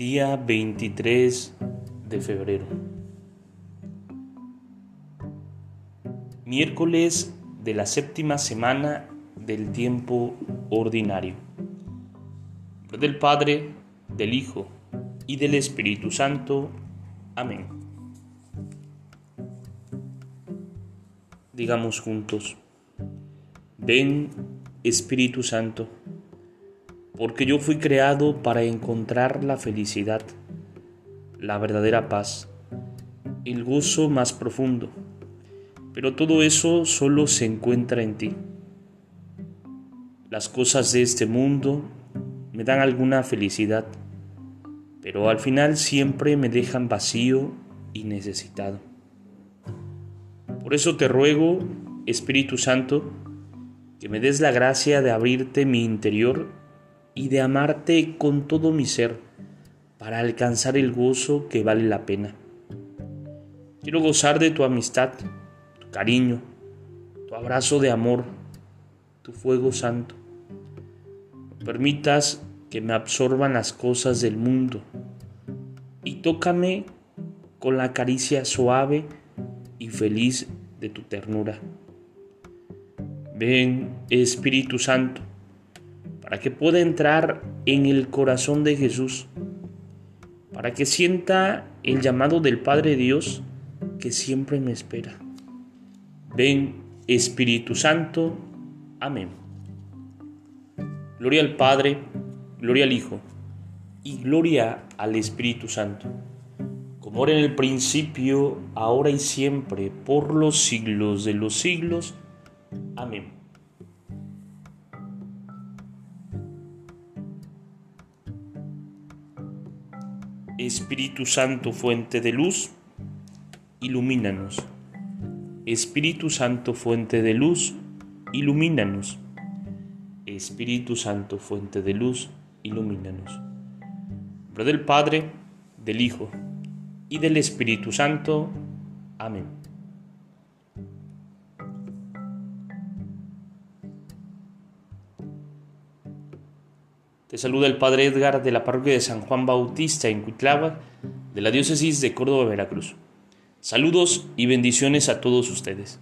Día 23 de febrero. Miércoles de la séptima semana del tiempo ordinario. Del Padre, del Hijo y del Espíritu Santo. Amén. Digamos juntos, ven Espíritu Santo porque yo fui creado para encontrar la felicidad, la verdadera paz, el gozo más profundo. Pero todo eso solo se encuentra en ti. Las cosas de este mundo me dan alguna felicidad, pero al final siempre me dejan vacío y necesitado. Por eso te ruego, Espíritu Santo, que me des la gracia de abrirte mi interior y de amarte con todo mi ser para alcanzar el gozo que vale la pena. Quiero gozar de tu amistad, tu cariño, tu abrazo de amor, tu fuego santo. Permitas que me absorban las cosas del mundo y tócame con la caricia suave y feliz de tu ternura. Ven, Espíritu Santo, para que pueda entrar en el corazón de Jesús, para que sienta el llamado del Padre Dios que siempre me espera. Ven Espíritu Santo. Amén. Gloria al Padre, gloria al Hijo y gloria al Espíritu Santo, como era en el principio, ahora y siempre, por los siglos de los siglos. Amén. Espíritu Santo, fuente de luz, ilumínanos. Espíritu Santo, fuente de luz, ilumínanos. Espíritu Santo, fuente de luz, ilumínanos. nombre del Padre, del Hijo y del Espíritu Santo. Amén. Te saluda el Padre Edgar de la parroquia de San Juan Bautista en Cuitlava, de la diócesis de Córdoba, Veracruz. Saludos y bendiciones a todos ustedes.